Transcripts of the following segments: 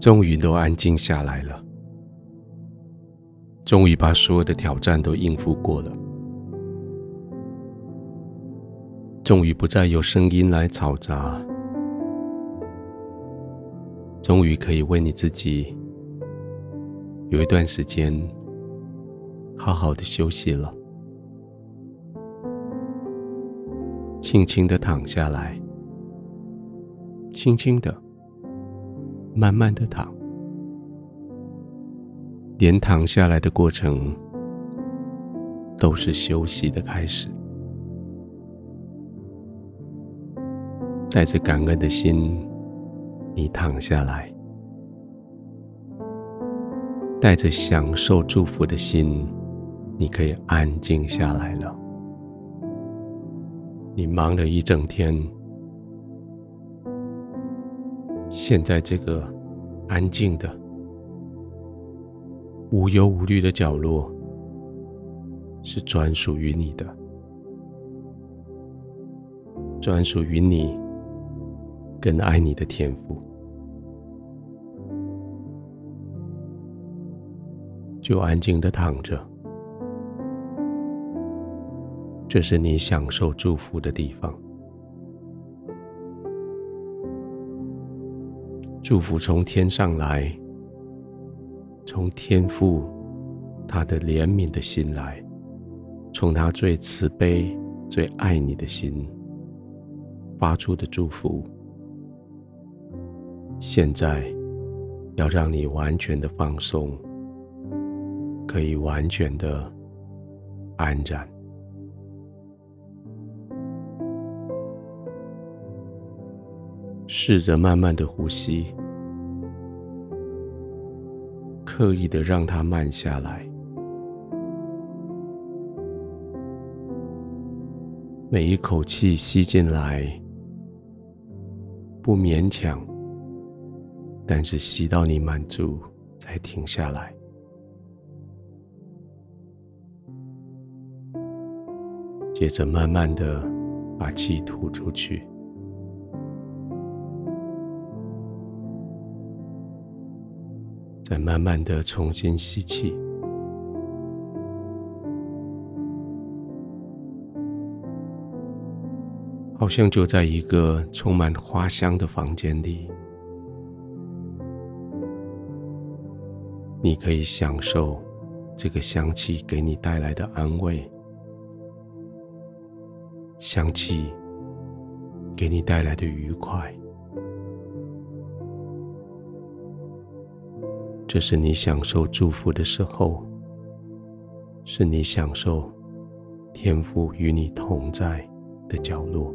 终于都安静下来了，终于把所有的挑战都应付过了，终于不再有声音来嘈杂，终于可以为你自己有一段时间好好的休息了，轻轻的躺下来，轻轻的。慢慢的躺，连躺下来的过程都是休息的开始。带着感恩的心，你躺下来；带着享受祝福的心，你可以安静下来了。你忙了一整天。现在这个安静的、无忧无虑的角落，是专属于你的，专属于你更爱你的天赋。就安静的躺着，这是你享受祝福的地方。祝福从天上来，从天父他的怜悯的心来，从他最慈悲、最爱你的心发出的祝福。现在要让你完全的放松，可以完全的安然。试着慢慢的呼吸，刻意的让它慢下来。每一口气吸进来，不勉强，但是吸到你满足才停下来。接着慢慢的把气吐出去。再慢慢的重新吸气，好像就在一个充满花香的房间里，你可以享受这个香气给你带来的安慰，香气给你带来的愉快。这是你享受祝福的时候，是你享受天父与你同在的角落。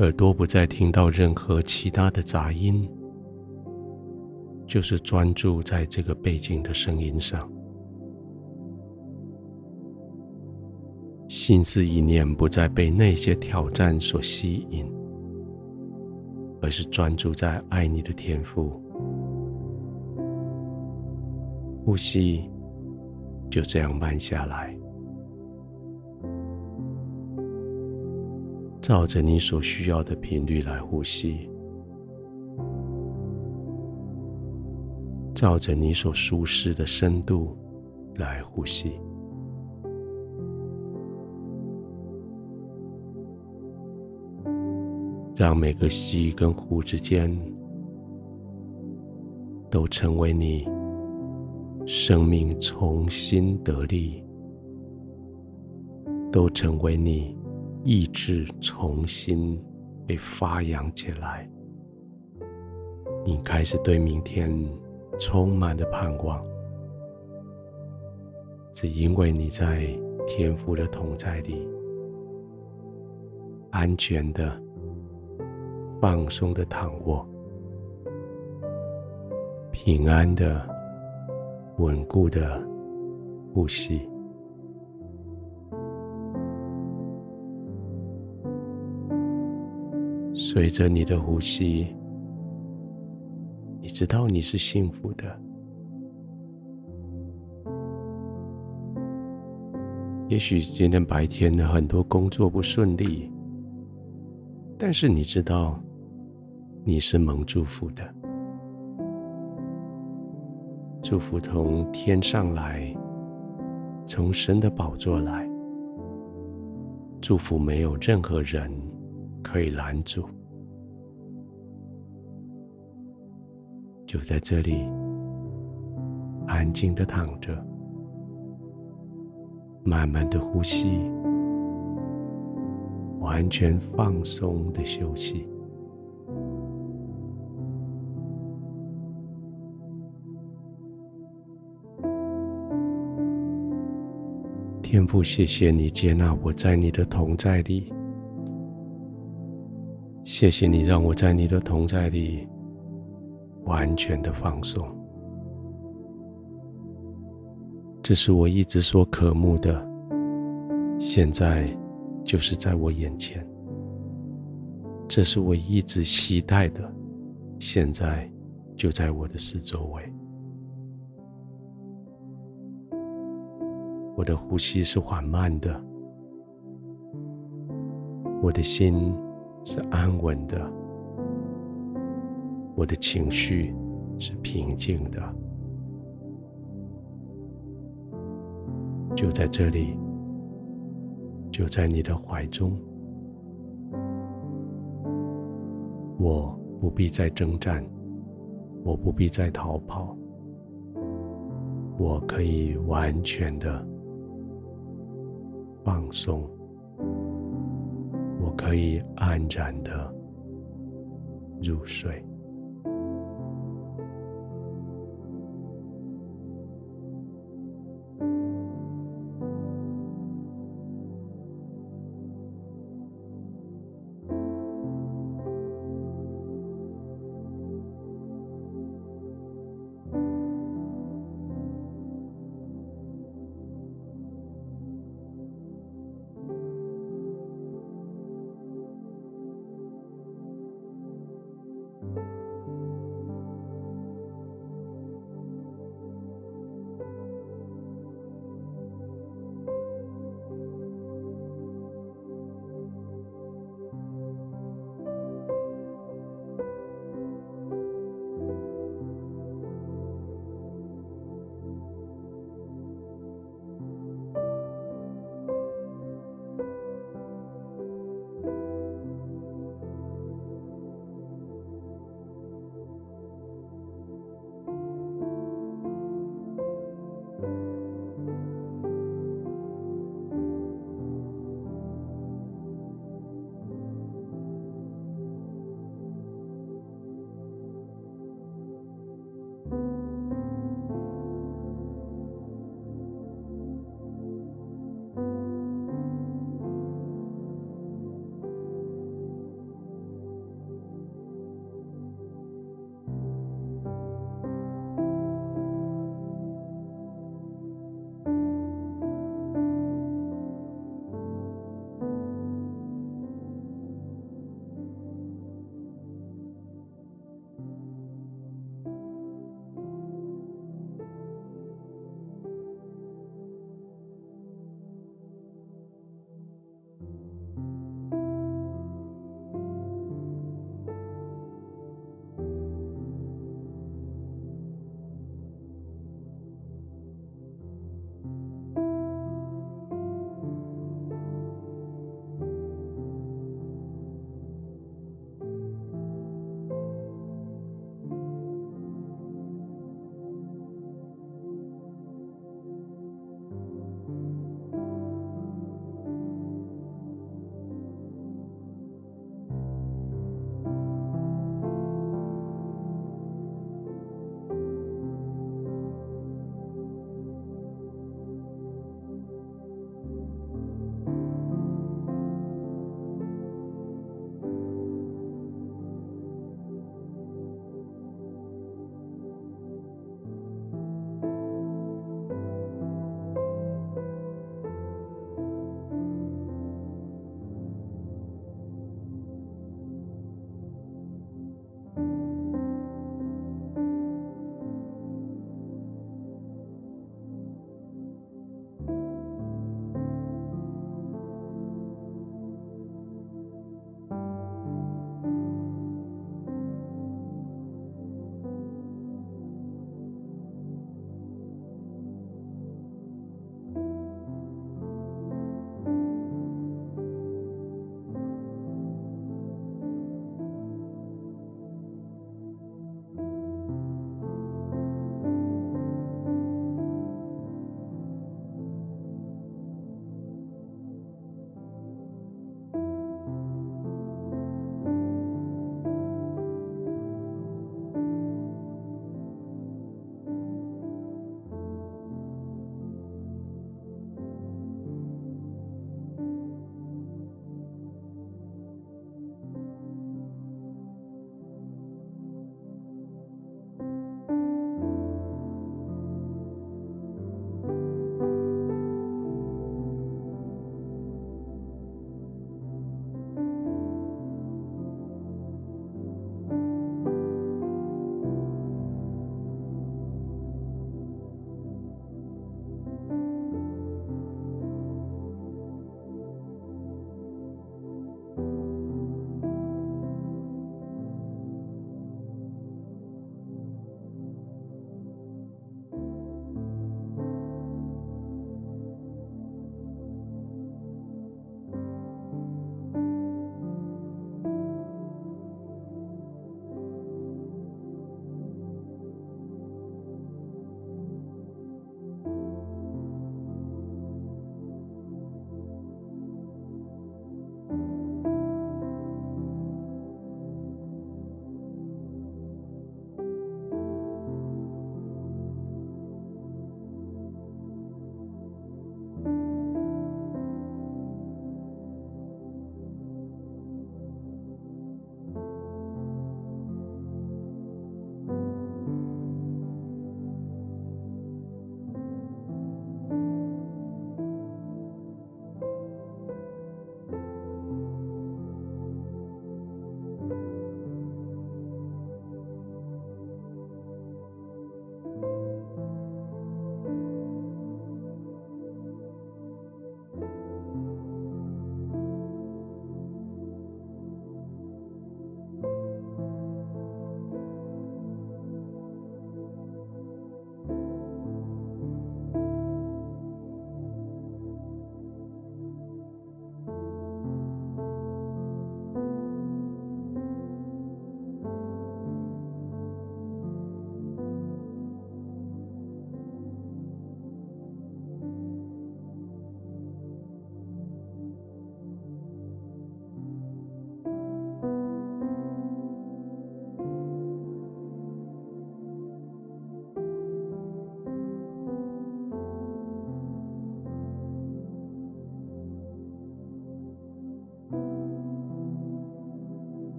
耳朵不再听到任何其他的杂音，就是专注在这个背景的声音上。心思意念不再被那些挑战所吸引。而是专注在爱你的天赋，呼吸就这样慢下来，照着你所需要的频率来呼吸，照着你所舒适的深度来呼吸。让每个吸跟呼之间，都成为你生命重新得力，都成为你意志重新被发扬起来。你开始对明天充满了盼望，只因为你在天父的同在里，安全的。放松的躺卧，平安的、稳固的呼吸。随着你的呼吸，你知道你是幸福的。也许今天白天的很多工作不顺利。但是你知道，你是蒙祝福的，祝福从天上来，从神的宝座来，祝福没有任何人可以拦阻。就在这里，安静的躺着，慢慢的呼吸，完全放松的休息。天父，谢谢你接纳我在你的同在里，谢谢你让我在你的同在里。完全的放松，这是我一直所渴慕的，现在就是在我眼前；这是我一直期待的，现在就在我的四周围。我的呼吸是缓慢的，我的心是安稳的。我的情绪是平静的，就在这里，就在你的怀中，我不必再征战，我不必再逃跑，我可以完全的放松，我可以安然的入睡。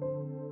you.